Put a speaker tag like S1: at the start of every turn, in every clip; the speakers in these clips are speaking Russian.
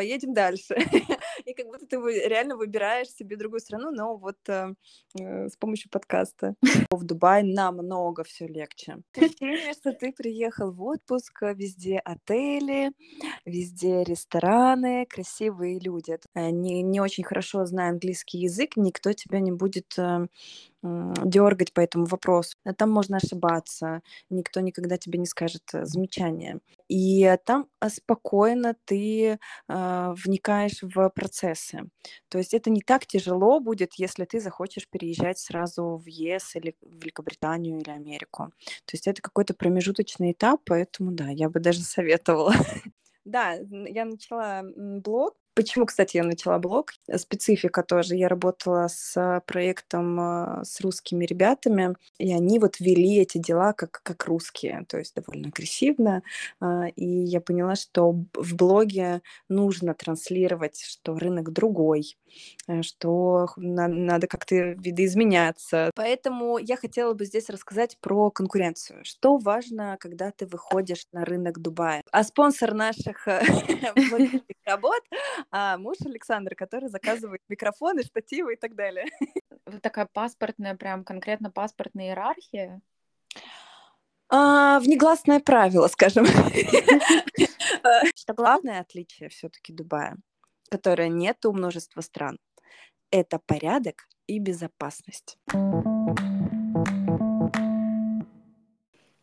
S1: поедем дальше. И как будто ты реально выбираешь себе другую страну, но вот э, э, с помощью подкаста. В Дубай намного все легче. Ощущение, что ты приехал в отпуск, везде отели, везде рестораны, красивые люди. Не, не очень хорошо зная английский язык, никто тебя не будет э, дергать по этому вопросу. А там можно ошибаться, никто никогда тебе не скажет э, замечания. И там а, спокойно ты э, вникаешь в процессы. То есть это не так тяжело будет, если ты захочешь переезжать сразу в ЕС или в Великобританию или Америку. То есть это какой-то промежуточный этап, поэтому да, я бы даже советовала. Да, я начала блог Почему, кстати, я начала блог? Специфика тоже. Я работала с проектом а, с русскими ребятами, и они вот вели эти дела как, как русские, то есть довольно агрессивно. А, и я поняла, что в блоге нужно транслировать, что рынок другой, э, что надо как-то видоизменяться. Поэтому я хотела бы здесь рассказать про конкуренцию. Что важно, когда ты выходишь на рынок Дубая? А спонсор наших работ а муж Александр, который заказывает микрофоны, штативы и так далее.
S2: Вот такая паспортная, прям конкретно паспортная иерархия?
S1: А, внегласное правило, скажем. Что главное отличие все-таки Дубая, которое нет у множества стран, это порядок и безопасность.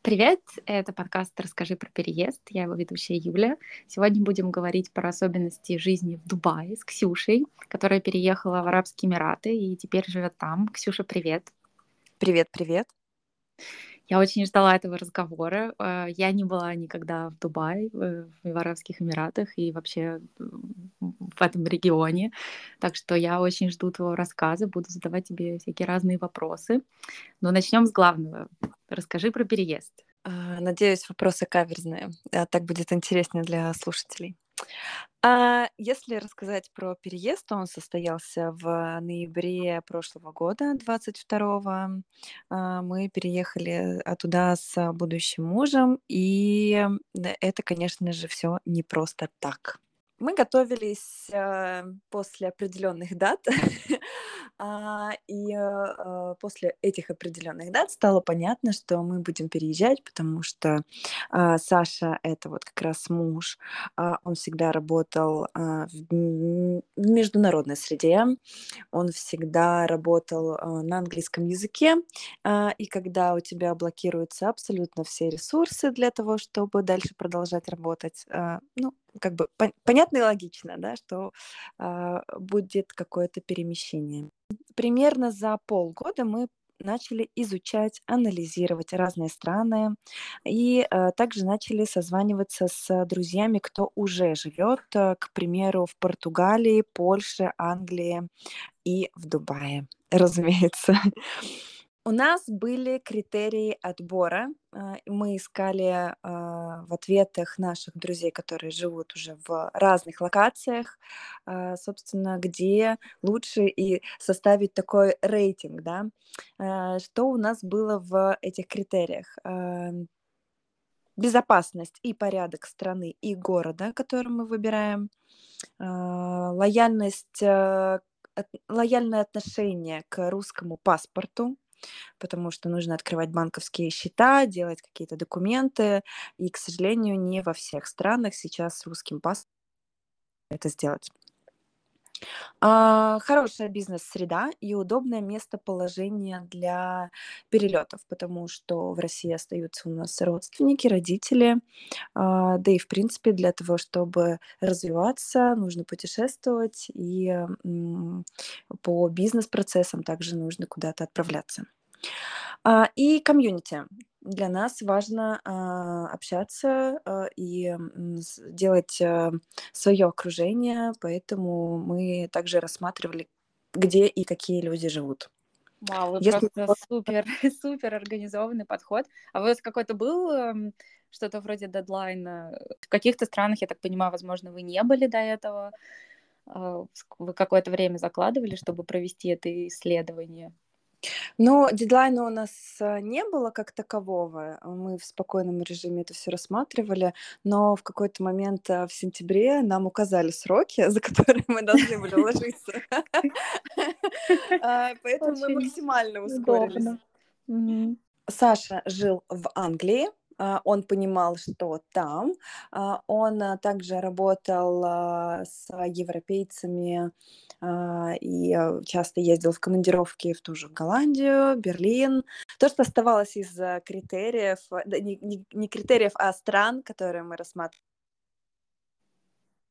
S2: Привет, это подкаст «Расскажи про переезд». Я его ведущая Юля. Сегодня будем говорить про особенности жизни в Дубае с Ксюшей, которая переехала в Арабские Эмираты и теперь живет там. Ксюша, привет.
S1: Привет, привет.
S2: Я очень ждала этого разговора. Э, я не была никогда в Дубае, в Арабских Эмиратах и вообще в этом регионе. Так что я очень жду твоего рассказа, буду задавать тебе всякие разные вопросы. Но начнем с главного. Расскажи про переезд.
S1: А, надеюсь, вопросы каверзные. Так будет интереснее для слушателей. А если рассказать про переезд, то он состоялся в ноябре прошлого года, 22-го. А, мы переехали туда с будущим мужем, и это, конечно же, все не просто так. Мы готовились э, после определенных дат, и э, после этих определенных дат стало понятно, что мы будем переезжать, потому что э, Саша это вот как раз муж, он всегда работал в международной среде, он всегда работал на английском языке, и когда у тебя блокируются абсолютно все ресурсы для того, чтобы дальше продолжать работать, ну как бы понятно и логично, да, что э, будет какое-то перемещение. Примерно за полгода мы начали изучать, анализировать разные страны и э, также начали созваниваться с друзьями, кто уже живет, э, к примеру, в Португалии, Польше, Англии и в Дубае, разумеется. У нас были критерии отбора. А, мы искали а, в ответах наших друзей, которые живут уже в разных локациях, а, собственно, где лучше и составить такой рейтинг, да. Что у нас было в этих критериях? Безопасность и порядок страны и города, который мы выбираем, лояльность, лояльное отношение к русскому паспорту, потому что нужно открывать банковские счета, делать какие-то документы, и, к сожалению, не во всех странах сейчас с русским паспортом это сделать. А, хорошая бизнес-среда и удобное местоположение для перелетов, потому что в России остаются у нас родственники, родители, а, да и в принципе для того, чтобы развиваться, нужно путешествовать и по бизнес-процессам также нужно куда-то отправляться. А, и комьюнити. Для нас важно а, общаться а, и делать свое окружение, поэтому мы также рассматривали, где и какие люди живут.
S2: Вау, вы Если просто супер, супер организованный подход. А у вас какой-то был эм, что-то вроде дедлайна? В каких-то странах, я так понимаю, возможно, вы не были до этого. Вы какое-то время закладывали, чтобы провести это исследование?
S1: Ну, дедлайна у нас э, не было как такового. Мы в спокойном режиме это все рассматривали, но в какой-то момент э, в сентябре нам указали сроки, за которые мы должны были уложиться. А, поэтому мы максимально ускорились. Саша жил в Англии, а, он понимал, что там. А, он а, также работал с европейцами и часто ездил в командировки в ту же Голландию, Берлин. То, что оставалось из критериев, не критериев, а стран, которые мы рассматривали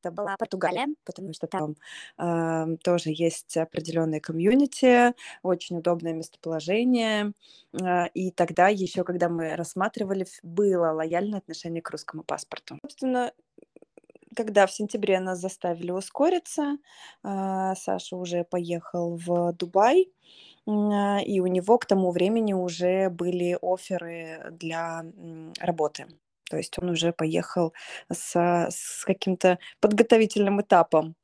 S1: это была Португалия, потому что там э, тоже есть определенные комьюнити, очень удобное местоположение. Э, и тогда еще, когда мы рассматривали, было лояльное отношение к русскому паспорту. Собственно, когда в сентябре нас заставили ускориться, э, Саша уже поехал в Дубай, и у него к тому времени уже были оферы для работы. То есть он уже поехал с, с каким-то подготовительным этапом.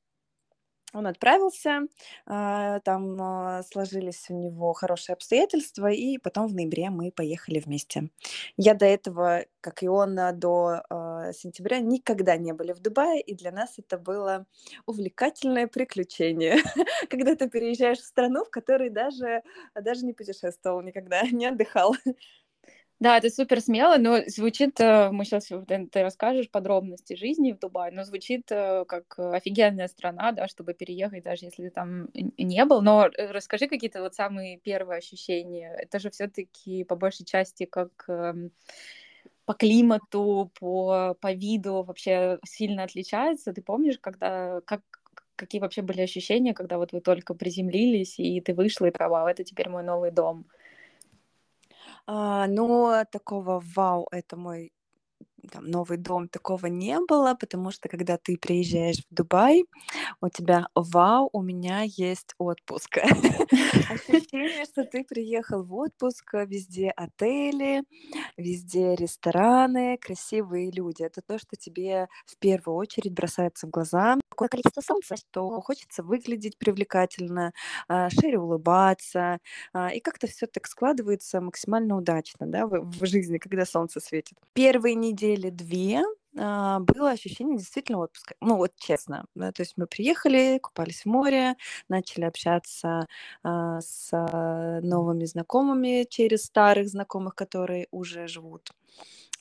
S1: Он отправился, а, там а, сложились у него хорошие обстоятельства, и потом в ноябре мы поехали вместе. Я до этого, как и он, а, до сентября никогда не были в Дубае, и для нас это было увлекательное приключение, когда ты переезжаешь в страну, в которой даже, даже не путешествовал никогда, не отдыхал.
S2: Да, это супер смело, но звучит, э, мы сейчас, ты, расскажешь подробности жизни в Дубае, но звучит э, как офигенная страна, да, чтобы переехать, даже если ты там не был. Но э, расскажи какие-то вот самые первые ощущения. Это же все-таки по большей части как эм, по климату, по, по виду вообще сильно отличается. Ты помнишь, когда, как, какие вообще были ощущения, когда вот вы только приземлились, и ты вышла и такая, это теперь мой новый дом?
S1: А, но такого вау, это мой там, новый дом, такого не было, потому что когда ты приезжаешь в Дубай, у тебя вау, у меня есть отпуск. Ощущение, что ты приехал в отпуск, везде отели, везде рестораны, красивые люди. Это то, что тебе в первую очередь бросается в глаза. Какое количество солнца, что хочется выглядеть привлекательно, а, шире улыбаться. А, и как-то все так складывается максимально удачно да, в жизни, когда солнце светит. Первые недели две а, было ощущение действительно отпуска. Ну, вот честно. Да, то есть мы приехали, купались в море, начали общаться а, с а, новыми знакомыми через старых знакомых, которые уже живут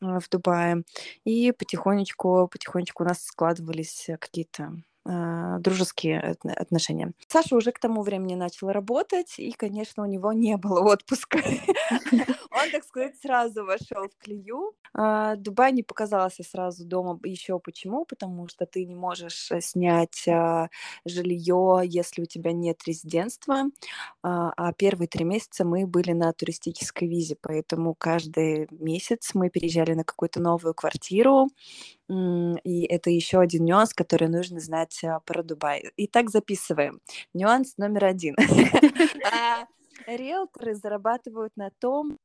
S1: а, в Дубае. И потихонечку, потихонечку у нас складывались какие-то а, дружеские отношения. Саша уже к тому времени начал работать, и, конечно, у него не было отпуска. Он, так сказать, сразу вошел в клею. А, Дубай не показался сразу дома еще почему? Потому что ты не можешь э, снять а, жилье, если у тебя нет резидентства. А первые три месяца мы были на туристической визе, поэтому каждый месяц мы переезжали на какую-то новую квартиру, и это еще один нюанс, который нужно знать а, про Дубай. Итак, записываем. Нюанс номер один. А, риэлторы зарабатывают на том,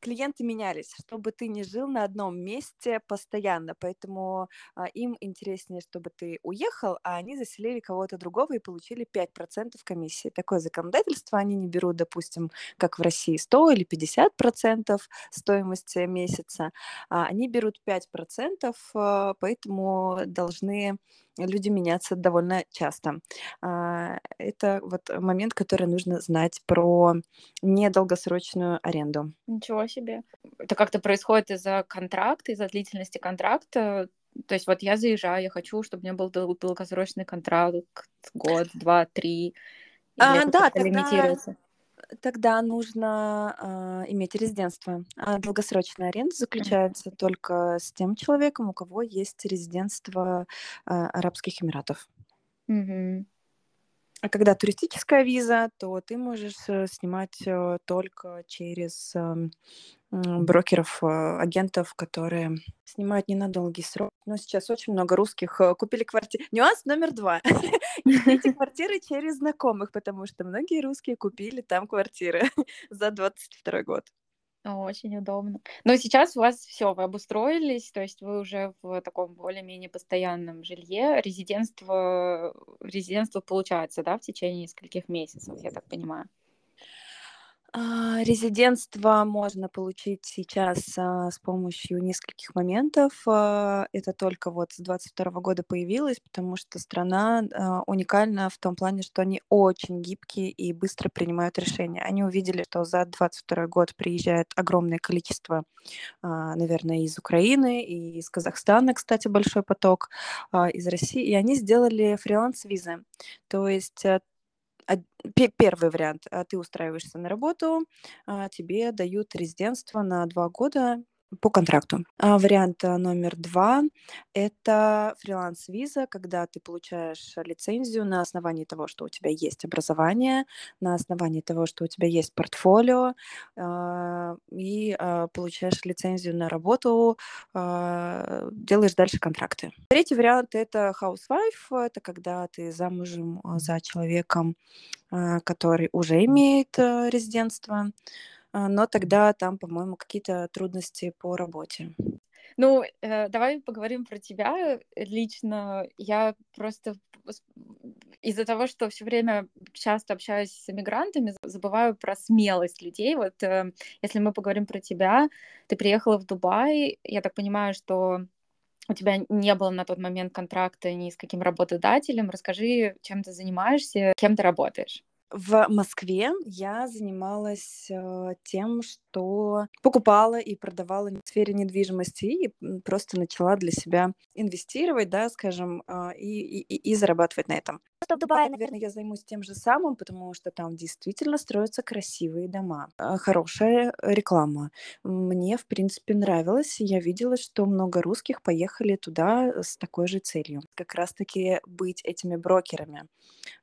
S1: клиенты менялись, чтобы ты не жил на одном месте постоянно, поэтому а, им интереснее, чтобы ты уехал, а они заселили кого-то другого и получили 5% комиссии. Такое законодательство они не берут, допустим, как в России 100 или 50% стоимости месяца, а они берут 5%, а, поэтому должны люди меняться довольно часто. А, это вот момент, который нужно знать про недолгосрочную аренду.
S2: Ничего себе. Это как-то происходит из-за контракта, из-за длительности контракта. То есть вот я заезжаю, я хочу, чтобы у меня был долгосрочный контракт, год, два, три.
S1: А, да, тогда, тогда нужно э, иметь резидентство. А долгосрочная аренда заключается mm-hmm. только с тем человеком, у кого есть резидентство э, Арабских Эмиратов.
S2: Mm-hmm.
S1: А когда туристическая виза, то ты можешь э, снимать э, только через эм, брокеров, э, агентов, которые снимают не на долгий срок. Но сейчас очень много русских купили квартиры. Нюанс номер два. Ищите квартиры через знакомых, потому что многие русские купили там квартиры за 22 год.
S2: Очень удобно. Но сейчас у вас все, вы обустроились, то есть вы уже в таком более-менее постоянном жилье. Резидентство, резидентство получается, да, в течение нескольких месяцев, я так понимаю.
S1: А, резидентство можно получить сейчас а, с помощью нескольких моментов. А, это только вот с 2022 года появилось, потому что страна а, уникальна в том плане, что они очень гибкие и быстро принимают решения. Они увидели, что за 2022 год приезжает огромное количество, а, наверное, из Украины и из Казахстана, кстати, большой поток, а, из России, и они сделали фриланс-визы. То есть э, Первый вариант. А, ты устраиваешься на работу, а, тебе дают резидентство на два года по контракту. А вариант а, номер два– это фриланс-виза, когда ты получаешь лицензию на основании того, что у тебя есть образование, на основании того, что у тебя есть портфолио, а, и а, получаешь лицензию на работу, а, делаешь дальше контракты. Третий вариант– это housewife, это когда ты замужем за человеком, который уже имеет а, резидентство. А, но тогда там, по-моему, какие-то трудности по работе.
S2: Ну, э, давай поговорим про тебя лично. Я просто из-за того, что все время часто общаюсь с иммигрантами, забываю про смелость людей. Вот э, если мы поговорим про тебя, ты приехала в Дубай, я так понимаю, что у тебя не было на тот момент контракта ни с каким работодателем. Расскажи, чем ты занимаешься, кем ты работаешь.
S1: В Москве я занималась э, тем, что покупала и продавала в сфере недвижимости и просто начала для себя инвестировать, да, скажем, э, и, и, и зарабатывать на этом. Что в Дубае, наверное, я займусь тем же самым, потому что там действительно строятся красивые дома, э, хорошая реклама. Мне, в принципе, нравилось. Я видела, что много русских поехали туда с такой же целью. Как раз-таки быть этими брокерами.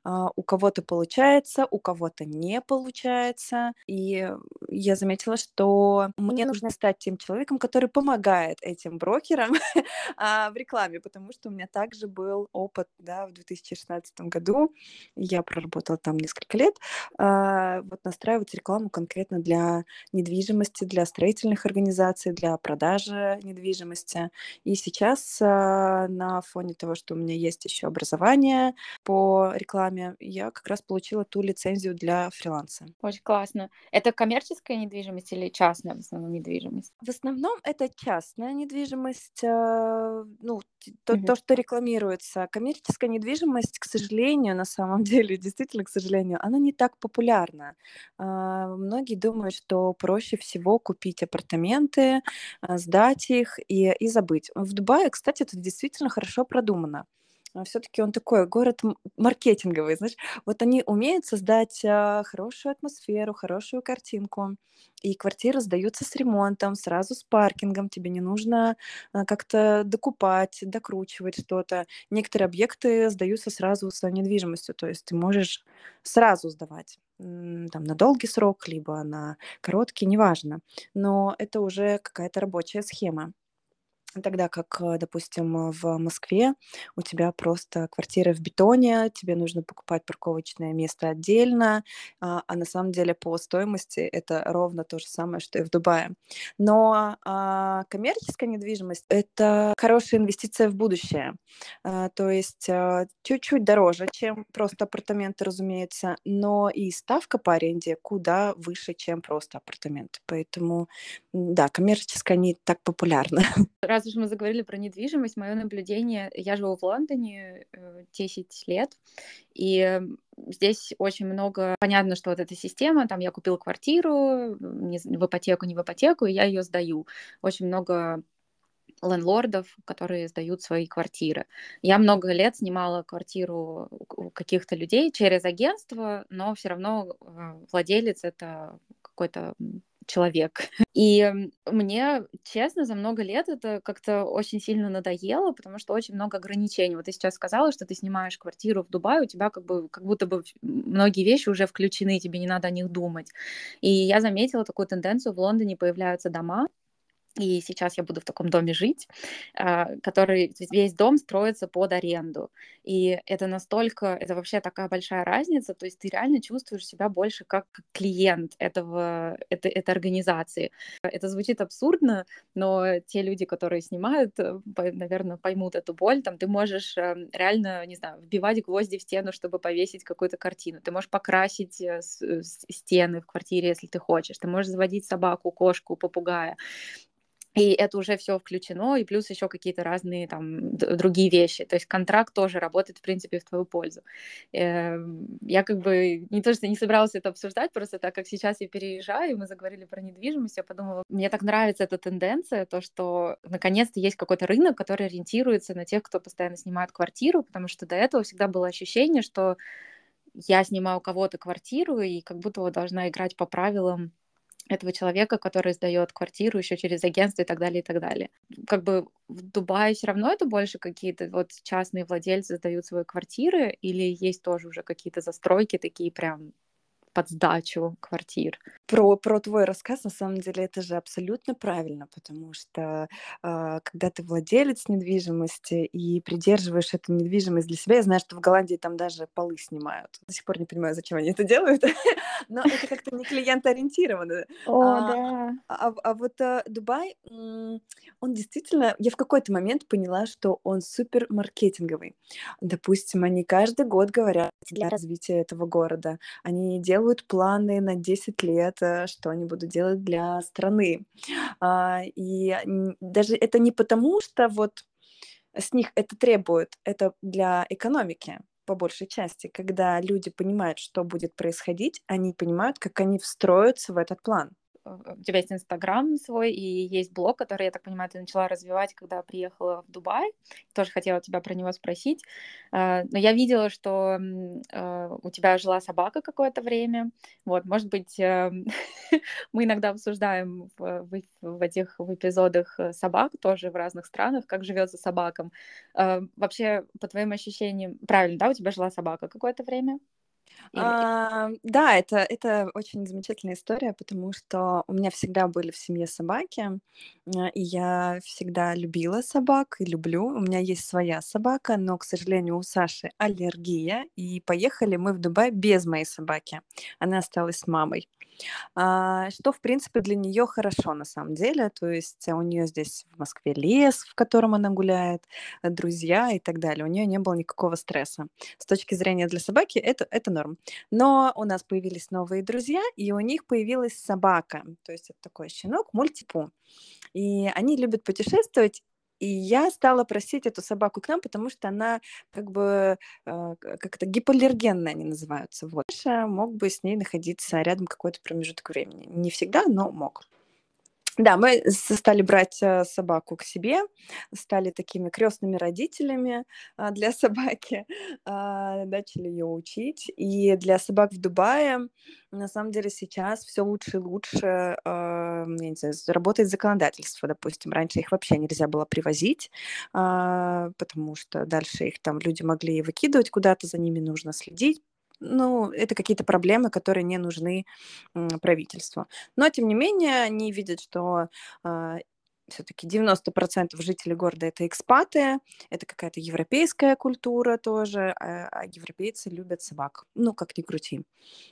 S1: А, у кого-то получается, у кого-то не получается. И я заметила, что мне нужно стать тем человеком, который помогает этим брокерам а, в рекламе, потому что у меня также был опыт да, в 2016 году. Я проработала там несколько лет. А, вот настраивать рекламу конкретно для недвижимости, для строительных организаций, для продажи недвижимости. И сейчас на фоне того, что у меня есть еще образование по рекламе, я как раз получила ту лицензию для фриланса.
S2: Очень классно. Это коммерческая недвижимость или частная в основном недвижимость?
S1: В основном это частная недвижимость, э, ну, то, угу. то, что рекламируется. Коммерческая недвижимость, к сожалению, на самом деле, действительно, к сожалению, она не так популярна. А, многие думают, что проще всего купить апартаменты, а, сдать их и, и забыть. В Дубае, кстати, это действительно хорошо продумано. А, все-таки он такой город маркетинговый, знаешь, вот они умеют создать а, хорошую атмосферу, хорошую картинку, и квартиры сдаются с ремонтом, сразу с паркингом, тебе не нужно а, как-то докупать, докручивать что-то. Некоторые объекты сдаются сразу с недвижимостью, то есть ты можешь сразу сдавать там, на долгий срок, либо на короткий, неважно. Но это уже какая-то рабочая схема. Тогда как, э, допустим, в Москве у тебя просто квартира в бетоне, тебе нужно покупать парковочное место отдельно, а, а на самом деле по стоимости это ровно то же самое, что и в Дубае. Но а, коммерческая недвижимость — это хорошая инвестиция в будущее. А, то есть а, чуть-чуть дороже, чем просто апартаменты, разумеется, но и ставка по аренде куда выше, чем просто апартаменты. Поэтому, да, коммерческая не так популярна.
S2: Раз уж мы заговорили про недвижимость, мое наблюдение, я живу в Лондоне 10 э, лет, и здесь очень много, понятно, что вот эта система, там я купил квартиру, не, в ипотеку, не в ипотеку, и я ее сдаю. Очень много лендлордов, которые сдают свои квартиры. Я много лет снимала квартиру у каких-то людей через агентство, но все равно э, владелец это какой-то человек. И мне, честно, за много лет это как-то очень сильно надоело, потому что очень много ограничений. Вот ты сейчас сказала, что ты снимаешь квартиру в Дубае, у тебя как бы как будто бы многие вещи уже включены, тебе не надо о них думать. И я заметила такую тенденцию, в Лондоне появляются дома, и сейчас я буду в таком доме жить, а, который весь дом строится под аренду. И это настолько, это вообще такая большая разница, то есть ты реально чувствуешь себя больше как клиент этого, этой, этой организации. Это звучит абсурдно, но те люди, которые снимают, э, наверное, поймут эту боль. Там ты можешь эм, реально, не знаю, вбивать гвозди в стену, чтобы повесить какую-то картину. Ты можешь покрасить э, стены в квартире, если ты хочешь. Ты можешь заводить собаку, кошку, попугая и это уже все включено, и плюс еще какие-то разные там другие вещи. То есть контракт тоже работает, в принципе, в твою пользу. Эм, я как бы не то, что не собиралась это обсуждать, просто так как сейчас я переезжаю, мы заговорили про недвижимость, я подумала, мне так нравится эта тенденция, то, что наконец-то есть какой-то рынок, который ориентируется на тех, кто постоянно снимает квартиру, потому что до этого всегда было ощущение, что я снимаю у кого-то квартиру и как будто вот должна играть по правилам этого человека, который сдает квартиру еще через агентство и так далее, и так далее. Как бы в Дубае все равно это больше какие-то вот частные владельцы сдают свои квартиры или есть тоже уже какие-то застройки такие прям под сдачу квартир.
S1: Про, про твой рассказ, на самом деле, это же абсолютно правильно, потому что э, когда ты владелец недвижимости и придерживаешь эту недвижимость для себя, я знаю, что в Голландии там даже полы снимают. До сих пор не понимаю, зачем они это делают, но это как-то не клиентоориентированно.
S2: О, а, да.
S1: А, а вот а, Дубай, он действительно, я в какой-то момент поняла, что он супер маркетинговый. Допустим, они каждый год говорят для развития этого города. Они делают делают планы на 10 лет, э, что они будут делать для страны. А, и даже это не потому, что вот с них это требует, это для экономики по большей части, когда люди понимают, что будет происходить, они понимают, как они встроятся в этот план
S2: у тебя есть Инстаграм свой и есть блог, который, я так понимаю, ты начала развивать, когда приехала в Дубай. Тоже хотела тебя про него спросить. А, но я видела, что а, у тебя жила собака какое-то время. Вот, может быть, мы иногда обсуждаем в, этих в эпизодах э, собак тоже в разных странах, как живется собакам. Вообще, по твоим ощущениям, правильно, да, у тебя жила собака какое-то время?
S1: А, да, это, это очень замечательная история, потому что у меня всегда были в семье собаки, и я всегда любила собак и люблю. У меня есть своя собака, но, к сожалению, у Саши аллергия, и поехали мы в Дубай без моей собаки. Она осталась с мамой. А, что, в принципе, для нее хорошо на самом деле. То есть у нее здесь в Москве лес, в котором она гуляет, друзья и так далее. У нее не было никакого стресса. С точки зрения для собаки это, это норм. Но у нас появились новые друзья, и у них появилась собака. То есть это такой щенок мультипу. И они любят путешествовать, и я стала просить эту собаку к нам, потому что она как бы э, как-то гипоаллергенная они называются. Вот. Мог бы с ней находиться рядом какой-то промежуток времени. Не всегда, но мог. Да, мы стали брать э, собаку к себе, стали такими крестными родителями а, для собаки, а, начали ее учить. И для собак в Дубае на самом деле сейчас все лучше и лучше, а, я не знаю, работает законодательство, допустим. Раньше их вообще нельзя было привозить, потому что дальше их там люди могли выкидывать куда-то, за ними нужно следить ну, это какие-то проблемы, которые не нужны правительству. Но, тем не менее, они видят, что а, все-таки 90% жителей города это экспаты, это какая-то европейская культура тоже, а, а европейцы любят собак, ну, как ни крути.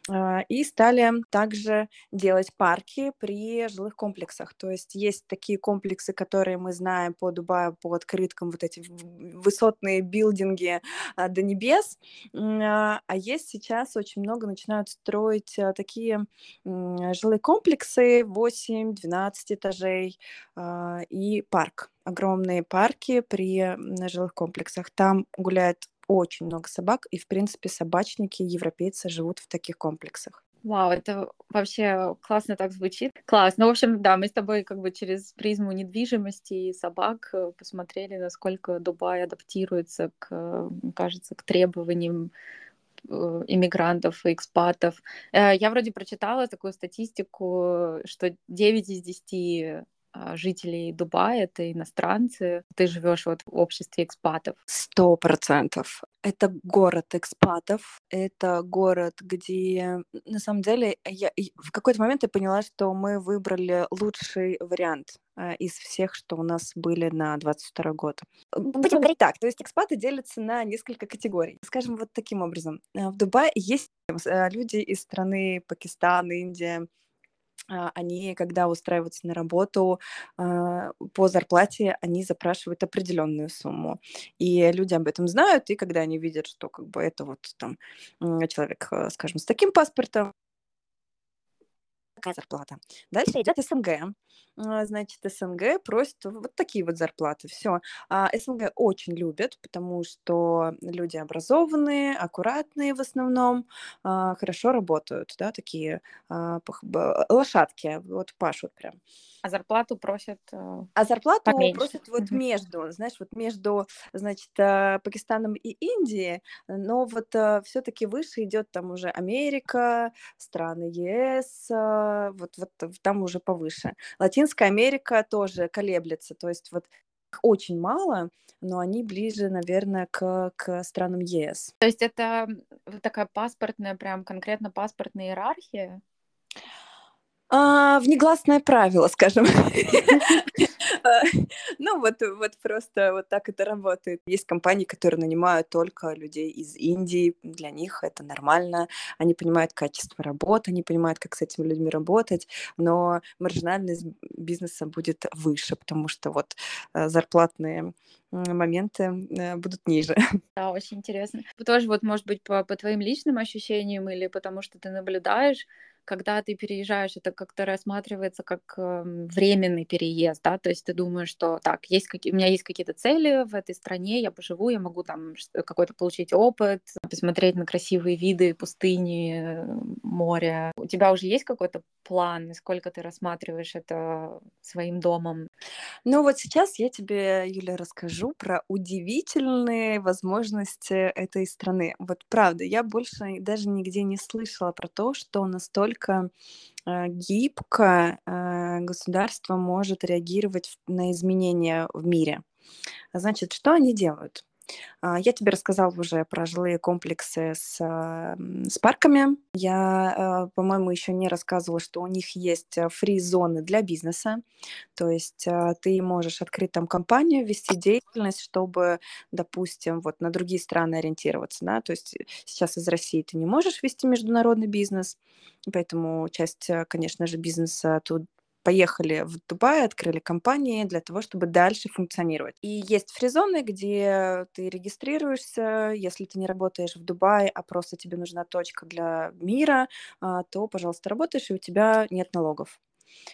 S1: А, и стали также делать парки при жилых комплексах, то есть есть такие комплексы, которые мы знаем по Дубаю, по открыткам, вот эти высотные билдинги а, до небес, а есть сейчас очень много начинают строить такие жилые комплексы 8-12 этажей, и парк. Огромные парки при жилых комплексах. Там гуляет очень много собак, и, в принципе, собачники, европейцы живут в таких комплексах.
S2: Вау, это вообще классно так звучит. Класс. Ну, в общем, да, мы с тобой как бы через призму недвижимости и собак э, посмотрели, насколько Дубай адаптируется к, кажется, к требованиям э, иммигрантов и экспатов. Э, я вроде прочитала такую статистику, что 9 из 10 а, жителей Дубая, это иностранцы. Ты живешь вот в обществе экспатов.
S1: Сто процентов. Это город экспатов. Это город, где на самом деле я в какой-то момент я поняла, что мы выбрали лучший вариант из всех, что у нас были на 22 год. Будем говорить так, то есть экспаты делятся на несколько категорий. Скажем вот таким образом. В Дубае есть люди из страны Пакистан, Индия, а, они, когда устраиваются на работу а, по зарплате, они запрашивают определенную сумму. И люди об этом знают, и когда они видят, что как бы это вот там человек, э, скажем, с таким паспортом, такая зарплата. Дальше идет СНГ. А, значит, СНГ просит вот такие вот зарплаты. Все. А СНГ очень любят, потому что люди образованные, аккуратные в основном, а, хорошо работают, да, такие а, лошадки, вот пашут прям.
S2: А зарплату просят э,
S1: А зарплату поменьше. просят вот между, знаешь, вот между, значит, э, Пакистаном и Индией, но вот э, все-таки выше идет там уже Америка, страны ЕС, вот, вот там уже повыше. Латинская Америка тоже колеблется, то есть вот очень мало, но они ближе, наверное, к, к странам ЕС.
S2: То есть это такая паспортная, прям конкретно паспортная иерархия?
S1: А, внегласное правило, скажем. Ну, вот, вот просто вот так это работает. Есть компании, которые нанимают только людей из Индии. Для них это нормально. Они понимают качество работы, они понимают, как с этими людьми работать, но маржинальность бизнеса будет выше, потому что вот э, зарплатные моменты э, будут ниже.
S2: Да, очень интересно. Тоже вот, может быть, по, по твоим личным ощущениям или потому что ты наблюдаешь, когда ты переезжаешь, это как-то рассматривается как э, временный переезд, да, то есть ты думаешь, что так, есть какие, у меня есть какие-то цели в этой стране, я поживу, я могу там какой-то получить опыт, посмотреть на красивые виды пустыни, моря. У тебя уже есть какой-то план, сколько ты рассматриваешь это своим домом?
S1: Ну вот сейчас я тебе, Юля, расскажу про удивительные возможности этой страны. Вот правда, я больше даже нигде не слышала про то, что настолько насколько э, гибко э, государство может реагировать на изменения в мире. Значит, что они делают? А, я тебе рассказала уже про жилые комплексы с, с парками. Я, э, по-моему, еще не рассказывала, что у них есть э, фри-зоны для бизнеса. То есть э, ты можешь открыть там компанию, вести деятельность, чтобы, допустим, вот на другие страны ориентироваться. Да? То есть сейчас из России ты не можешь вести международный бизнес, поэтому часть, конечно же, бизнеса тут поехали в Дубай, открыли компании для того, чтобы дальше функционировать. И есть фризоны, где ты регистрируешься, если ты не работаешь в Дубае, а просто тебе нужна точка для мира, а, то, пожалуйста, работаешь, и у тебя нет налогов.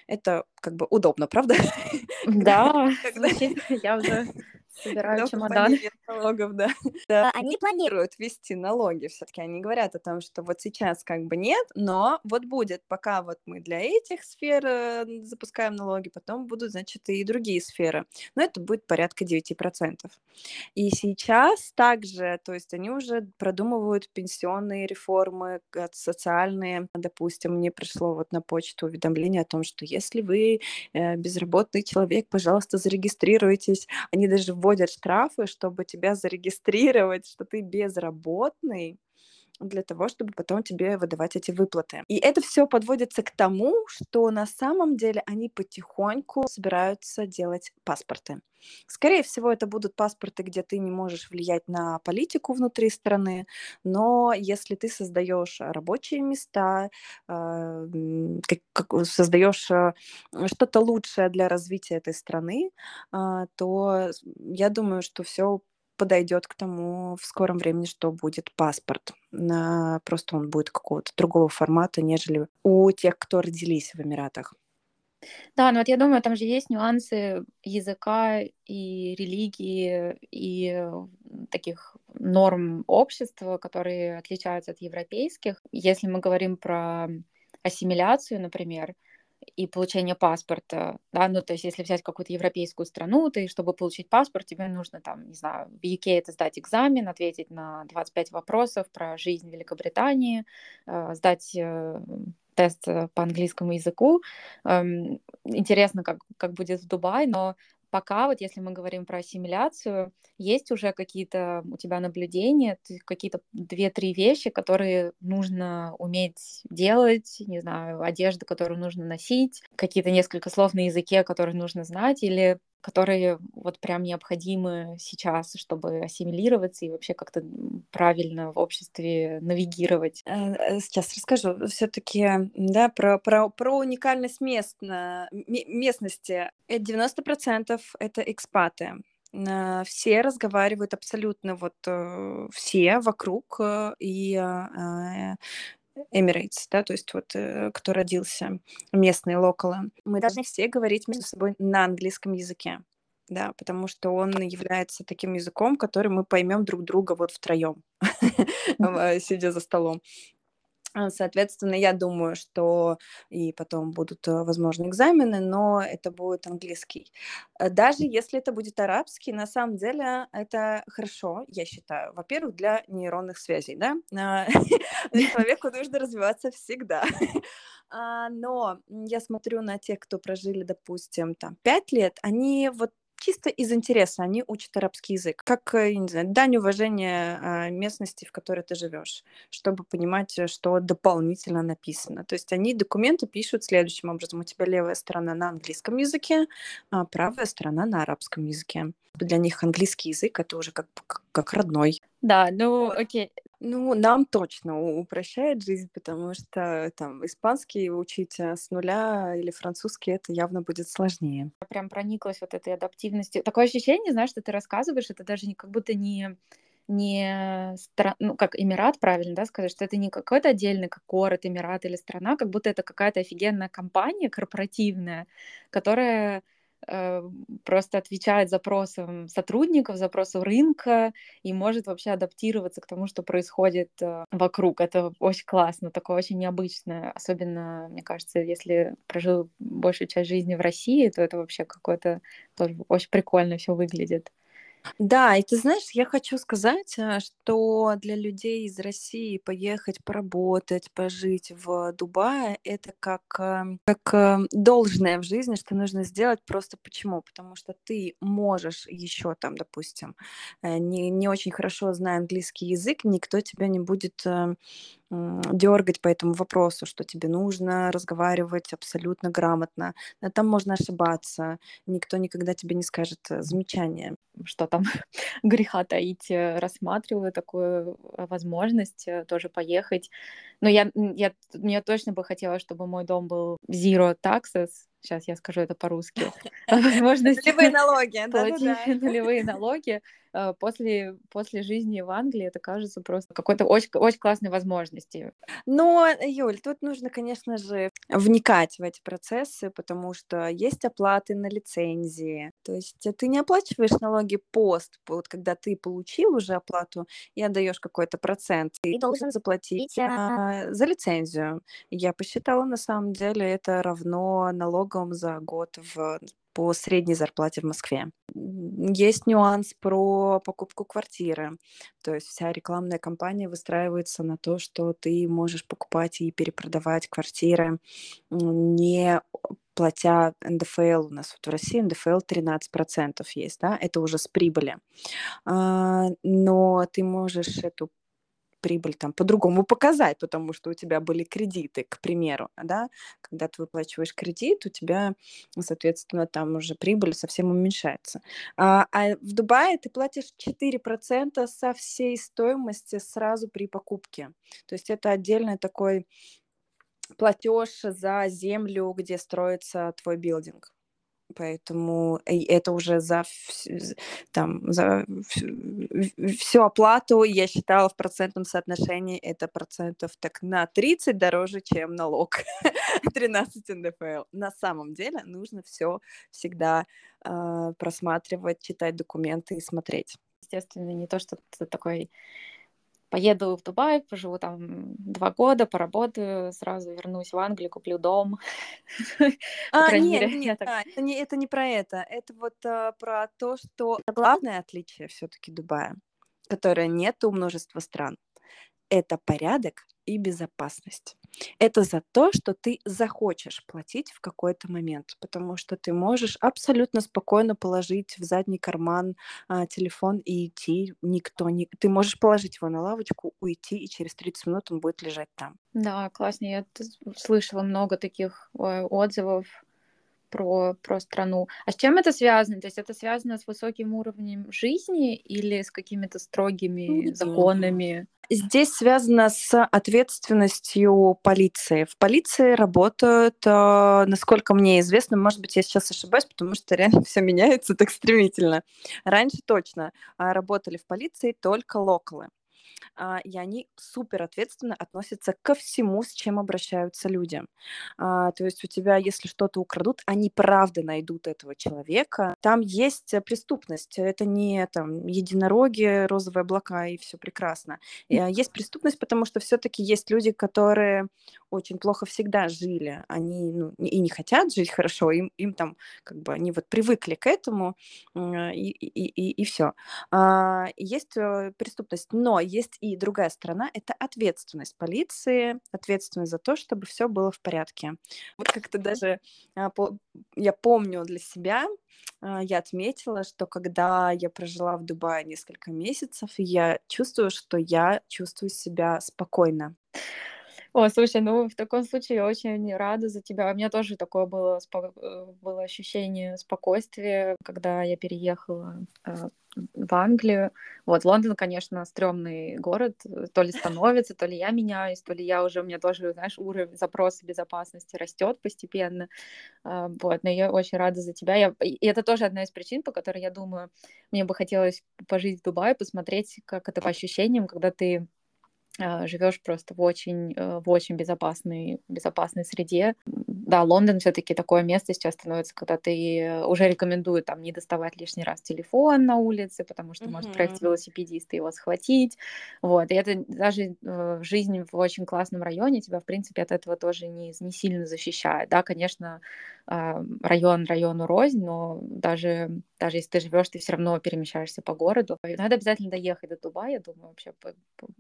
S1: Это как бы удобно, правда?
S2: Да, я уже Собираю чемодан.
S1: налогов, да. да. Они планируют вести налоги все-таки. Они говорят о том, что вот сейчас как бы нет, но вот будет, пока вот мы для этих сфер э, запускаем налоги, потом будут, значит, и другие сферы. Но это будет порядка 9%. И сейчас также, то есть они уже продумывают пенсионные реформы, социальные. Допустим, мне пришло вот на почту уведомление о том, что если вы э, безработный человек, пожалуйста, зарегистрируйтесь. Они даже вводят штрафы, чтобы тебя зарегистрировать, что ты безработный для того, чтобы потом тебе выдавать эти выплаты. И это все подводится к тому, что на самом деле они потихоньку собираются делать паспорты. Скорее всего, это будут паспорты, где ты не можешь влиять на политику внутри страны, но если ты создаешь рабочие места, э, создаешь э, что-то лучшее для развития этой страны, э, то я думаю, что все подойдет к тому в скором времени, что будет паспорт. Просто он будет какого-то другого формата, нежели у тех, кто родились в Эмиратах.
S2: Да, но вот я думаю, там же есть нюансы языка и религии, и таких норм общества, которые отличаются от европейских. Если мы говорим про ассимиляцию, например, и получение паспорта, да, ну, то есть если взять какую-то европейскую страну, ты, чтобы получить паспорт, тебе нужно там, не знаю, в UK это сдать экзамен, ответить на 25 вопросов про жизнь в Великобритании, э, сдать э, тест по английскому языку. Эм, интересно, как, как будет в Дубае, но пока вот если мы говорим про ассимиляцию, есть уже какие-то у тебя наблюдения, какие-то две-три вещи, которые нужно уметь делать, не знаю, одежда, которую нужно носить, какие-то несколько слов на языке, которые нужно знать, или которые вот прям необходимы сейчас, чтобы ассимилироваться и вообще как-то правильно в обществе навигировать?
S1: Э, э, сейчас расскажу. Все-таки, да, про, про, про уникальность мест, местности. 90% это экспаты все разговаривают абсолютно вот э, все вокруг и Emirates, да, то есть вот э, кто родился, местные локалы, мы должны все говорить между собой на английском языке, да, потому что он является таким языком, который мы поймем друг друга вот втроем, сидя за столом. А, соответственно, я думаю, что и потом будут, э, возможно, экзамены, но это будет английский. Э, даже если это будет арабский, на самом деле это хорошо, я считаю. Во-первых, для нейронных связей, да. А, человеку нужно развиваться всегда. А, но я смотрю на тех, кто прожили, допустим, там пять лет, они вот чисто из интереса они учат арабский язык, как, э, не знаю, дань уважения а, местности, в которой ты живешь, чтобы понимать, э, что дополнительно написано. То есть они документы пишут следующим образом. У тебя левая сторона на английском языке, а правая сторона на арабском языке. Для них английский язык это уже как, как, как родной.
S2: Да, ну окей.
S1: Ну, нам точно упрощает жизнь, потому что там испанский учить э, с нуля или французский это явно будет сложнее.
S2: Я прям прониклась вот этой адаптивностью. Такое ощущение, знаешь, что ты рассказываешь, это даже не как будто не не страна, ну, как Эмират, правильно, да, сказать, что это не какой-то отдельный как город, Эмират или страна, как будто это какая-то офигенная компания корпоративная, которая просто отвечает запросам сотрудников, запросам рынка и может вообще адаптироваться к тому, что происходит э, вокруг. Это очень классно, такое очень необычное. Особенно, мне кажется, если прожил большую часть жизни в России, то это вообще какое-то тоже очень прикольно все выглядит.
S1: Да, и ты знаешь, я хочу сказать, а, что для людей из России поехать поработать, пожить в Дубае- это как, эм, как, эм, должное в жизни, что нужно сделать. Просто почему? Потому что ты можешь еще там, допустим, э, не не очень хорошо зная английский язык, никто тебя не будет, эм, дергать по этому вопросу, что тебе нужно разговаривать абсолютно грамотно. Там можно ошибаться, никто никогда тебе не скажет э, замечания.
S2: Что там греха таить, э, рассматриваю такую э, возможность тоже поехать. Но я, я, мне точно бы хотелось, чтобы мой дом был zero taxes, сейчас я скажу это по-русски,
S1: возможность нулевые налоги,
S2: платить нулевые налоги, после, после жизни в Англии это кажется просто какой-то очень, очень классной возможностью.
S1: Но, Юль, тут нужно, конечно же, вникать в эти процессы, потому что есть оплаты на лицензии. То есть ты не оплачиваешь налоги пост, вот когда ты получил уже оплату и отдаешь какой-то процент, ты должен заплатить а, за лицензию. Я посчитала, на самом деле, это равно налогам за год в по средней зарплате в Москве. Есть нюанс про покупку квартиры. То есть вся рекламная кампания выстраивается на то, что ты можешь покупать и перепродавать квартиры, не платя НДФЛ. У нас вот в России НДФЛ 13% есть, да, это уже с прибыли. А, но ты можешь эту прибыль там по-другому показать, потому что у тебя были кредиты, к примеру, да, когда ты выплачиваешь кредит, у тебя, соответственно, там уже прибыль совсем уменьшается. А, а в Дубае ты платишь 4% со всей стоимости сразу при покупке. То есть это отдельный такой платеж за землю, где строится твой билдинг. Поэтому это уже за, там, за всю оплату я считала в процентном соотношении это процентов так на 30 дороже, чем налог 13 НДФЛ. На самом деле нужно все всегда э, просматривать, читать документы и смотреть.
S2: Естественно, не то, что ты такой поеду в Дубай, поживу там два года, поработаю, сразу вернусь в Англию, куплю дом.
S1: А, нет, нет, это, не, это не про это. Это вот а, про то, что главное отличие все-таки Дубая, которое нет у множества стран, это порядок и безопасность. Это за то, что ты захочешь платить в какой-то момент, потому что ты можешь абсолютно спокойно положить в задний карман а, телефон и идти. Никто не... Ты можешь положить его на лавочку, уйти, и через 30 минут он будет лежать там.
S2: Да, классно. Я слышала много таких отзывов про, про страну. А с чем это связано? То есть это связано с высоким уровнем жизни или с какими-то строгими mm-hmm. законами?
S1: Здесь связано с ответственностью полиции. В полиции работают, э, насколько мне известно, может быть, я сейчас ошибаюсь, потому что реально все меняется так стремительно. Раньше точно а, работали в полиции только локалы. А, и они супер ответственно относятся ко всему, с чем обращаются люди. А, то есть у тебя, если что-то украдут, они правда найдут этого человека. Там есть преступность. Это не там единороги, розовые облака и все прекрасно. А, есть преступность, потому что все-таки есть люди, которые очень плохо всегда жили. Они ну, и не хотят жить хорошо, им, им там как бы они вот привыкли к этому и, и, и, и все. Есть э, преступность, но есть и другая сторона — это ответственность полиции, ответственность за то, чтобы все было в порядке. Вот как-то даже а, я помню для себя, а, я отметила, что когда я прожила в Дубае несколько месяцев, я чувствую, что я чувствую себя спокойно.
S2: О, слушай, ну в таком случае я очень рада за тебя. У меня тоже такое было, э, было ощущение спокойствия, когда я переехала э, в Англию. Вот, Лондон, конечно, стрёмный город. То ли становится, то ли я меняюсь, то ли я уже, у меня тоже, знаешь, уровень запроса безопасности растет постепенно. А, вот, но я очень рада за тебя. Я... И это тоже одна из причин, по которой я думаю, мне бы хотелось пожить в Дубае, посмотреть, как это по ощущениям, когда ты живешь просто в очень, э, в очень безопасной, безопасной среде. Да, Лондон все-таки такое место сейчас становится, когда ты уже рекомендуют там не доставать лишний раз телефон на улице, потому что uh-huh. может проехать велосипедист и его схватить. Вот, и это даже э, жизнь в очень классном районе тебя, в принципе, от этого тоже не, не сильно защищает. Да, конечно, район району рознь, но даже, даже если ты живешь, ты все равно перемещаешься по городу. Надо обязательно доехать до Дубая, я думаю, вообще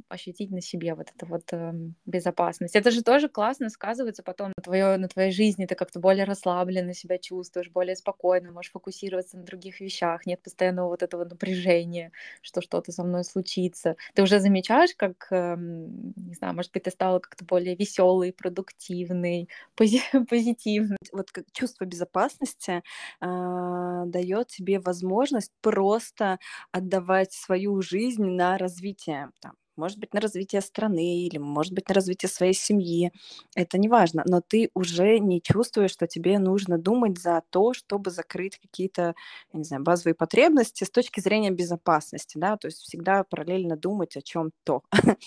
S2: ощутить на себе вот эту вот э, безопасность. Это же тоже классно сказывается потом на, твое, на твоей жизни, ты как-то более расслабленно себя чувствуешь, более спокойно, можешь фокусироваться на других вещах, нет постоянного вот этого напряжения, что что-то со мной случится. Ты уже замечаешь, как, э, не знаю, может быть, ты стала как-то более веселый, продуктивный, пози- позитивный.
S1: Вот как чувство безопасности э, дает тебе возможность просто отдавать свою жизнь на развитие там, может быть, на развитие страны или, может быть, на развитие своей семьи. Это не важно, но ты уже не чувствуешь, что тебе нужно думать за то, чтобы закрыть какие-то, не знаю, базовые потребности с точки зрения безопасности, да, то есть всегда параллельно думать о чем-то.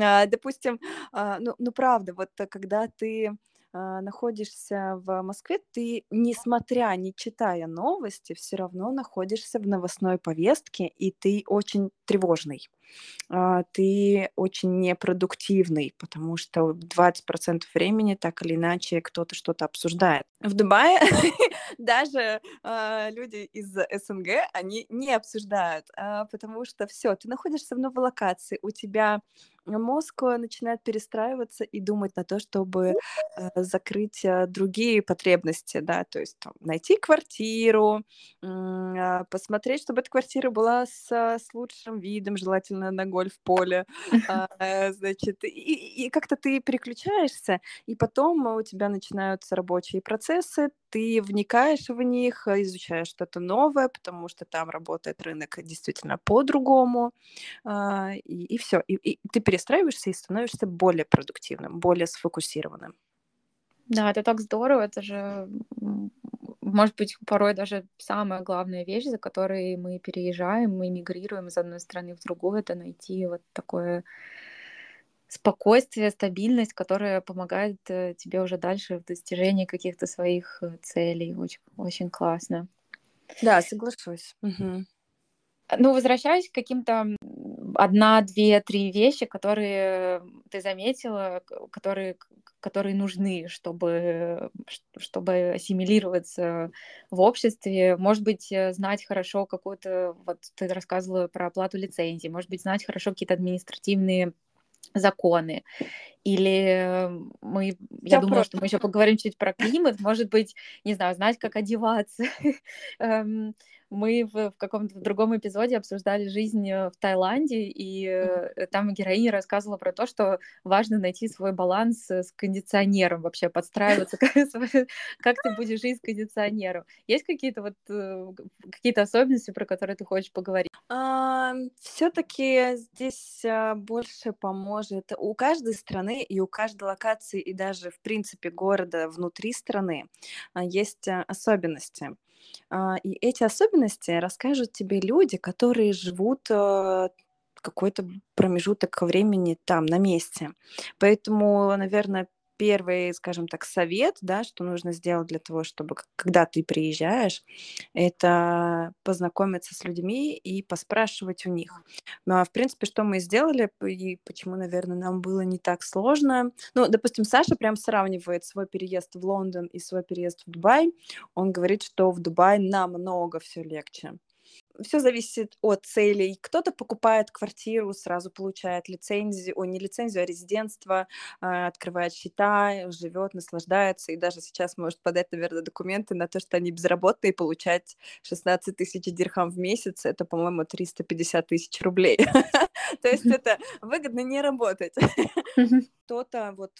S1: А, допустим, а, ну, ну правда, вот э, когда ты находишься в Москве, ты, несмотря, не читая новости, все равно находишься в новостной повестке, и ты очень тревожный. А, ты очень непродуктивный, потому что 20% времени так или иначе кто-то что-то обсуждает. В Дубае даже э, люди из СНГ, они не обсуждают, потому что все, ты находишься в новой локации, у тебя мозг начинает перестраиваться и думать на то, чтобы э, закрыть э, другие потребности, да, то есть там, найти квартиру, э, посмотреть, чтобы эта квартира была с, с лучшим видом, желательно на гольф-поле, э, значит, и, и как-то ты переключаешься, и потом у тебя начинаются рабочие процессы, ты вникаешь в них, изучаешь что-то новое, потому что там работает рынок действительно по-другому, э, и, и все, и, и ты перестраиваешься и становишься более продуктивным, более сфокусированным.
S2: Да, это так здорово, это же, может быть, порой даже самая главная вещь, за которой мы переезжаем, мы мигрируем из одной страны в другую, это найти вот такое спокойствие, стабильность, которая помогает э, тебе уже дальше в достижении каких-то своих э, целей. Очень, очень классно.
S1: Да, соглашусь. Угу.
S2: Ну, возвращаясь к каким-то одна, две, три вещи, которые ты заметила, которые, которые нужны, чтобы, чтобы ассимилироваться в обществе. Может быть, э, знать хорошо какую-то, вот ты рассказывала про оплату лицензии, может быть, знать хорошо какие-то административные законы. Или мы, я думаю, что мы еще поговорим чуть про климат, может быть, не знаю, знать, как одеваться. Эм, мы в, в каком-то другом эпизоде обсуждали жизнь э, в Таиланде, и э, там героиня рассказывала про то, что важно найти свой баланс с кондиционером, вообще подстраиваться, как ты будешь жить с кондиционером. Есть какие-то вот э, какие-то особенности, про которые ты хочешь поговорить?
S1: Все-таки здесь больше поможет у каждой страны и у каждой локации и даже в принципе города внутри страны а, есть а, особенности. А, и эти особенности расскажут тебе люди, которые живут э, какой-то промежуток времени там, на месте. Поэтому, наверное, первый, скажем так, совет, да, что нужно сделать для того, чтобы, когда ты приезжаешь, это познакомиться с людьми и поспрашивать у них. Ну, а в принципе, что мы сделали, и почему, наверное, нам было не так сложно. Ну, допустим, Саша прям сравнивает свой переезд в Лондон и свой переезд в Дубай. Он говорит, что в Дубае намного все легче все зависит от целей. Кто-то покупает квартиру, сразу получает лицензию, о, не лицензию, а резидентство, а, открывает счета, живет, наслаждается, и даже сейчас может подать, наверное, документы на то, что они безработные, получать 16 тысяч дирхам в месяц, это, по-моему, 350 тысяч рублей. То есть это выгодно не работать. Кто-то, вот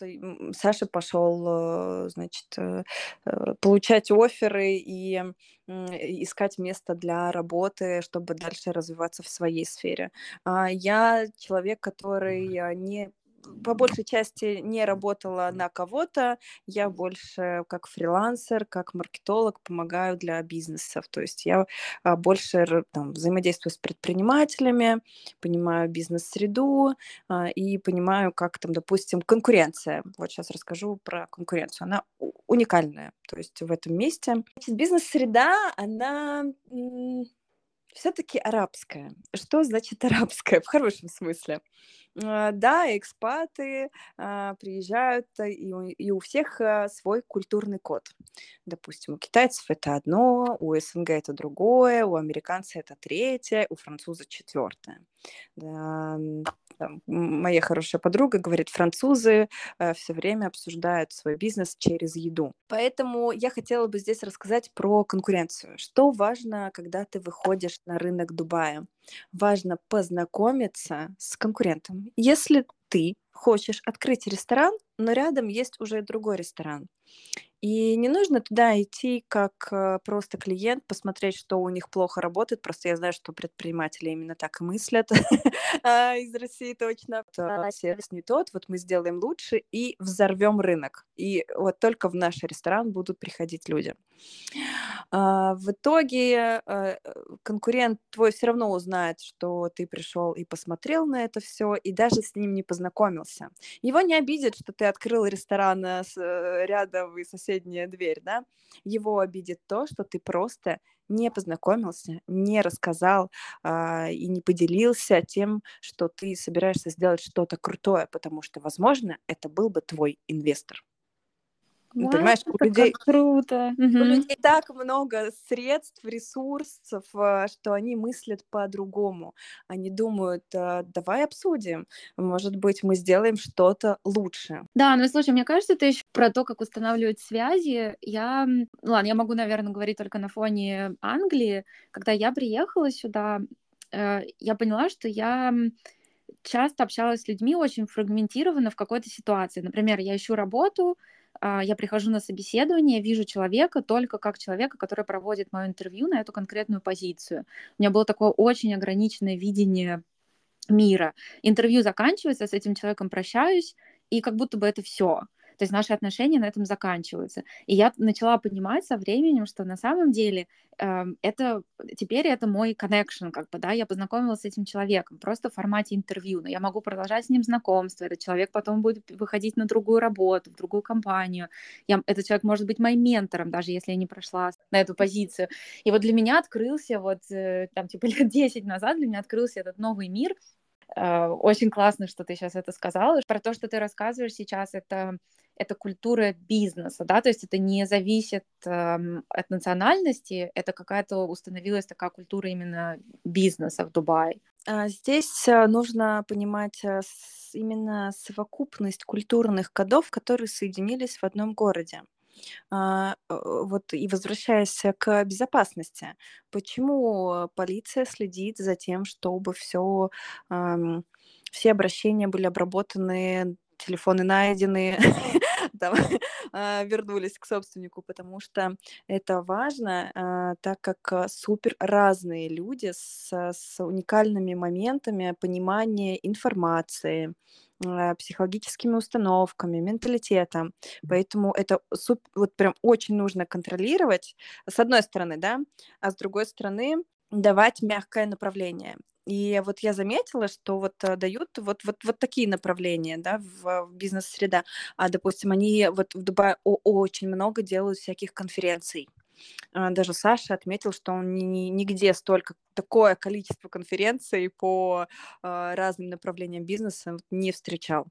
S1: Саша пошел, э, значит, э, э, получать оферы и искать место для работы, чтобы дальше развиваться в своей сфере. А я человек, который не по большей части не работала на кого-то, я больше как фрилансер, как маркетолог помогаю для бизнесов, то есть я а, больше там, взаимодействую с предпринимателями, понимаю бизнес-среду а, и понимаю, как там, допустим, конкуренция. Вот сейчас расскажу про конкуренцию. Она уникальная, то есть в этом месте. Бизнес-среда, она все-таки арабская. Что значит арабская в хорошем смысле? А, да, экспаты а, приезжают, э, и у, всех а, свой культурный код. Допустим, у китайцев это одно, у СНГ это другое, у американцев это третье, у француза четвертое. Там, моя хорошая подруга говорит, французы э, все время обсуждают свой бизнес через еду. Поэтому я хотела бы здесь рассказать про конкуренцию. Что важно, когда ты выходишь на рынок Дубая? Важно познакомиться с конкурентом. Если ты хочешь открыть ресторан, но рядом есть уже другой ресторан, и не нужно туда идти как э, просто клиент, посмотреть, что у них плохо работает. Просто я знаю, что предприниматели именно так и мыслят а, из России точно. Сервис не тот, вот мы сделаем лучше и взорвем рынок. И вот только в наш ресторан будут приходить люди. А, в итоге э, конкурент твой все равно узнает, что ты пришел и посмотрел на это все, и даже с ним не познакомился. Его не обидит, что ты открыл ресторан э, рядом и соседей соседняя дверь, да, его обидит то, что ты просто не познакомился, не рассказал а, и не поделился тем, что ты собираешься сделать что-то крутое, потому что, возможно, это был бы твой инвестор.
S2: Вау, Понимаешь, у людей, круто.
S1: у людей так много средств, ресурсов, а, что они мыслят по-другому. Они думают, «А, давай обсудим, может быть, мы сделаем что-то лучше.
S2: Да, ну слушай, мне кажется, это еще про то, как устанавливать связи. Я, ладно, я могу, наверное, говорить только на фоне Англии. Когда я приехала сюда, э, я поняла, что я часто общалась с людьми очень фрагментированно в какой-то ситуации. Например, я ищу работу, я прихожу на собеседование, вижу человека только как человека, который проводит мое интервью на эту конкретную позицию. У меня было такое очень ограниченное видение мира. Интервью заканчивается, с этим человеком прощаюсь, и как будто бы это все. То есть наши отношения на этом заканчиваются. И я начала понимать со временем, что на самом деле э, это теперь это мой connection, как бы, да, я познакомилась с этим человеком просто в формате интервью, но я могу продолжать с ним знакомство, этот человек потом будет выходить на другую работу, в другую компанию, я, этот человек может быть моим ментором, даже если я не прошла на эту позицию. И вот для меня открылся вот э, там типа лет 10 назад для меня открылся этот новый мир, э, очень классно, что ты сейчас это сказала. Про то, что ты рассказываешь сейчас, это это культура бизнеса, да, то есть это не зависит э, от национальности, это какая-то установилась такая культура именно бизнеса в Дубае.
S1: А, здесь э, нужно понимать э, именно совокупность культурных кодов, которые соединились в одном городе. А, вот и возвращаясь к безопасности, почему полиция следит за тем, чтобы все, все обращения были обработаны, телефоны найдены, там, а, вернулись к собственнику, потому что это важно, а, так как супер разные люди с, с уникальными моментами понимания информации, психологическими установками, менталитетом. Поэтому это суп, вот прям очень нужно контролировать, с одной стороны, да, а с другой стороны давать мягкое направление. И вот я заметила, что вот э, дают вот, вот, вот такие направления, да, в, в бизнес-среда. А, допустим, они вот в Дубае очень много делают всяких конференций. А, даже Саша отметил, что он ни, ни, нигде столько, такое количество конференций по э, разным направлениям бизнеса не встречал.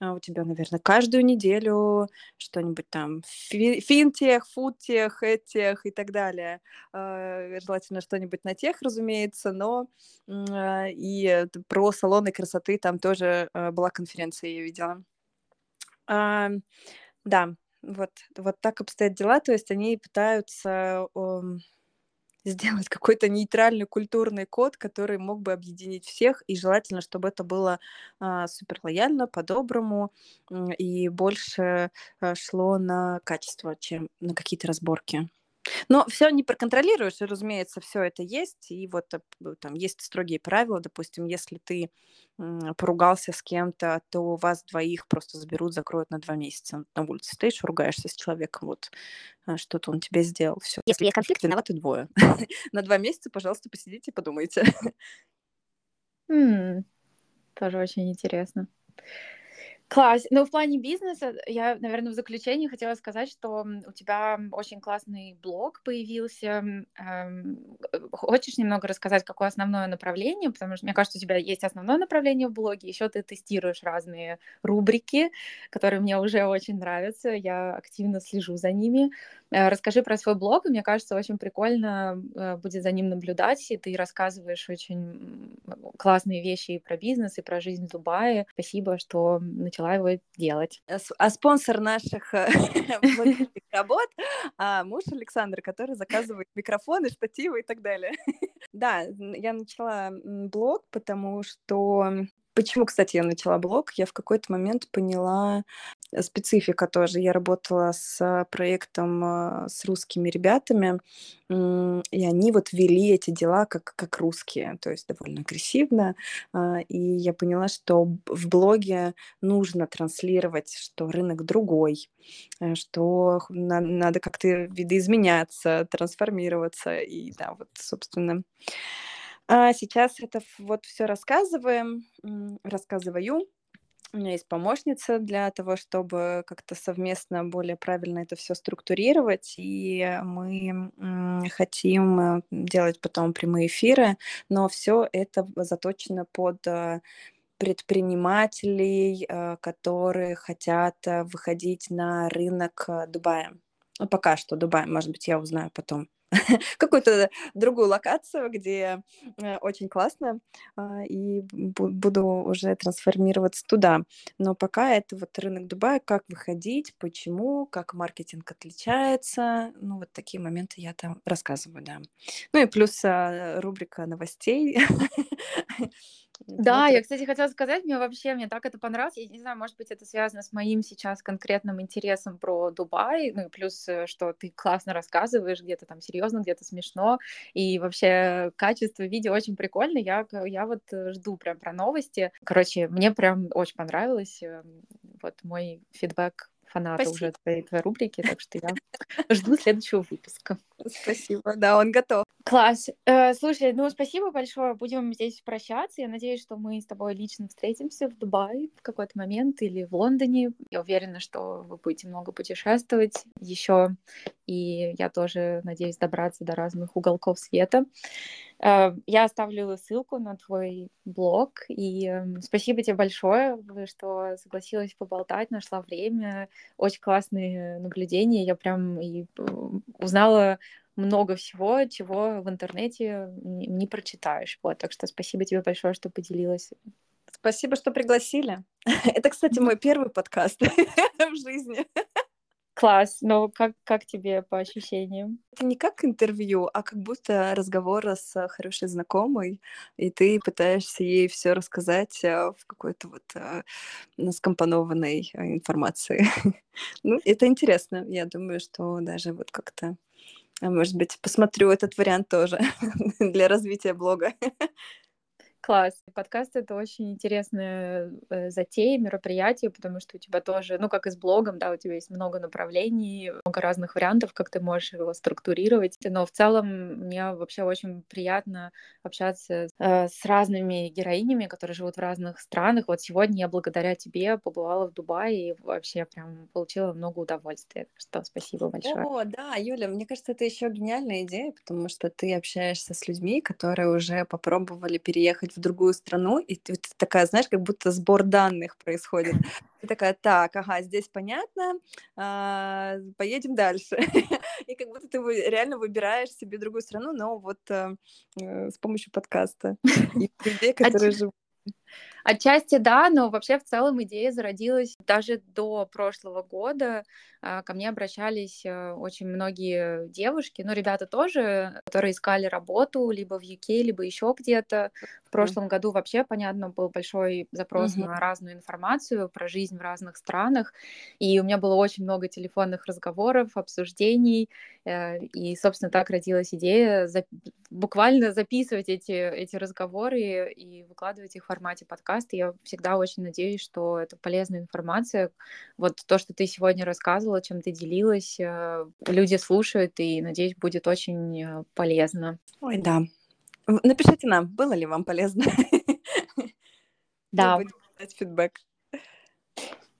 S1: А у тебя, наверное, каждую неделю что-нибудь там фи- финтех, фудтех, этих и так далее. Э, желательно что-нибудь на тех, разумеется, но э, и про салоны красоты там тоже э, была конференция, я видела. Э, да, вот, вот так обстоят дела, то есть они пытаются ом, сделать какой-то нейтральный культурный код, который мог бы объединить всех, и желательно, чтобы это было а, супер лояльно, по-доброму и больше а, шло на качество, чем на какие-то разборки. Но все не проконтролируешь, и, разумеется, все это есть. И вот э, там есть строгие правила. Допустим, если ты поругался с кем-то, то вас двоих просто заберут, закроют на два месяца. На улице стоишь, ругаешься с человеком, вот а, что-то он тебе сделал. Все.
S2: Если есть конфликт,
S1: виноваты двое. на два месяца, пожалуйста, посидите и подумайте.
S2: Тоже очень интересно. Класс. Ну, в плане бизнеса, я, наверное, в заключении хотела сказать, что у тебя очень классный блог появился. Эм, хочешь немного рассказать, какое основное направление? Потому что мне кажется, у тебя есть основное направление в блоге, еще ты тестируешь разные рубрики, которые мне уже очень нравятся. Я активно слежу за ними. Э, расскажи про свой блог, мне кажется, очень прикольно э, будет за ним наблюдать, и ты рассказываешь очень классные вещи и про бизнес, и про жизнь в Дубае. Спасибо, что начала его делать.
S1: А, а спонсор наших э, работ а муж Александр, который заказывает микрофоны, штативы и так далее. Да, я начала блог, потому что Почему, кстати, я начала блог? Я в какой-то момент поняла э, специфика тоже. Я работала с проектом э, с русскими ребятами, и они вот вели эти дела как, как русские, то есть довольно агрессивно. А, и я поняла, что в блоге нужно транслировать, что рынок другой, э, что надо как-то видоизменяться, трансформироваться. И да, вот, собственно, а сейчас это вот все рассказываем, рассказываю. У меня есть помощница для того, чтобы как-то совместно более правильно это все структурировать, и мы хотим э, делать потом прямые эфиры, но все это заточено под э, предпринимателей, э, которые хотят выходить на рынок Дубая. Ну, пока что Дубай, может быть, я узнаю потом какую-то другую локацию, где э, очень классно, а, и буду уже трансформироваться туда. Но пока это вот рынок Дубая, как выходить, почему, как маркетинг отличается, ну вот такие моменты я там рассказываю, да. Ну и плюс а, рубрика новостей.
S2: Да, я, кстати, хотела сказать, мне вообще, мне так это понравилось. Я не знаю, может быть, это связано с моим сейчас конкретным интересом про Дубай, ну и плюс, э, что ты классно рассказываешь, где-то там серьезно, где-то смешно, и вообще качество видео очень прикольно. Я, я вот э, жду прям про новости. Короче, мне прям очень понравилось. Эм, вот мой фидбэк фаната Спасибо. уже твоей, твоей рубрики, так что я жду следующего выпуска.
S1: Спасибо, да, он готов.
S2: Класс. Э, слушай, ну спасибо большое. Будем здесь прощаться. Я надеюсь, что мы с тобой лично встретимся в Дубае в какой-то момент или в Лондоне. Я уверена, что вы будете много путешествовать еще. И я тоже надеюсь добраться до разных уголков света. Э, я оставлю ссылку на твой блог, и эм, спасибо тебе большое, что согласилась поболтать, нашла время. Очень классные наблюдения. Я прям и э, узнала много всего, чего в интернете не прочитаешь. Вот, так что спасибо тебе большое, что поделилась.
S1: Спасибо, что пригласили. Это, кстати, мой первый подкаст в жизни.
S2: Класс, но как, как тебе по ощущениям?
S1: Это не как интервью, а как будто разговор с хорошей знакомой, и ты пытаешься ей все рассказать э, в какой-то вот э, скомпонованной э, информации. ну, это интересно. Я думаю, что даже вот как-то, может быть, посмотрю этот вариант тоже для развития блога.
S2: Класс. Подкаст — это очень интересная э, затея, мероприятие, потому что у тебя тоже, ну, как и с блогом, да, у тебя есть много направлений, много разных вариантов, как ты можешь его структурировать. Но в целом мне вообще очень приятно общаться э, с разными героинями, которые живут в разных странах. Вот сегодня я благодаря тебе побывала в Дубае и вообще прям получила много удовольствия. Что спасибо большое.
S1: О, да, Юля, мне кажется, это еще гениальная идея, потому что ты общаешься с людьми, которые уже попробовали переехать в другую страну, и ты, ты такая, знаешь, как будто сбор данных происходит. Ты такая, так, ага, здесь понятно, а, поедем дальше. и как будто ты реально выбираешь себе другую страну, но вот а, с помощью подкаста и людей, которые живут.
S2: Отчасти да, но вообще в целом идея зародилась даже до прошлого года. А, ко мне обращались э, очень многие девушки, ну, ребята тоже, которые искали работу либо в UK, либо еще где-то. В прошлом году вообще, понятно, был большой запрос mm-hmm. на разную информацию про жизнь в разных странах, и у меня было очень много телефонных разговоров, обсуждений, э, и, собственно, так родилась идея зап- буквально записывать эти, эти разговоры и выкладывать их в формате подкаста. Я всегда очень надеюсь, что это полезная информация. Вот то, что ты сегодня рассказывала, чем ты делилась. Э, люди слушают, и, надеюсь, будет очень э, полезно.
S1: Ой, да. Напишите нам, было ли вам полезно.
S2: Да. Фидбэк.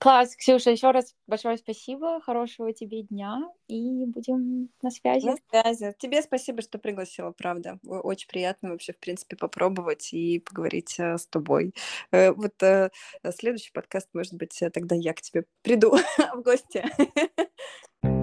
S2: Класс, Ксюша, еще раз большое спасибо, хорошего тебе дня, и будем на связи.
S1: На связи. Тебе спасибо, что пригласила, правда. Очень приятно вообще, в принципе, попробовать и поговорить э, с тобой. Вот следующий подкаст, может быть, тогда я к тебе приду в гости.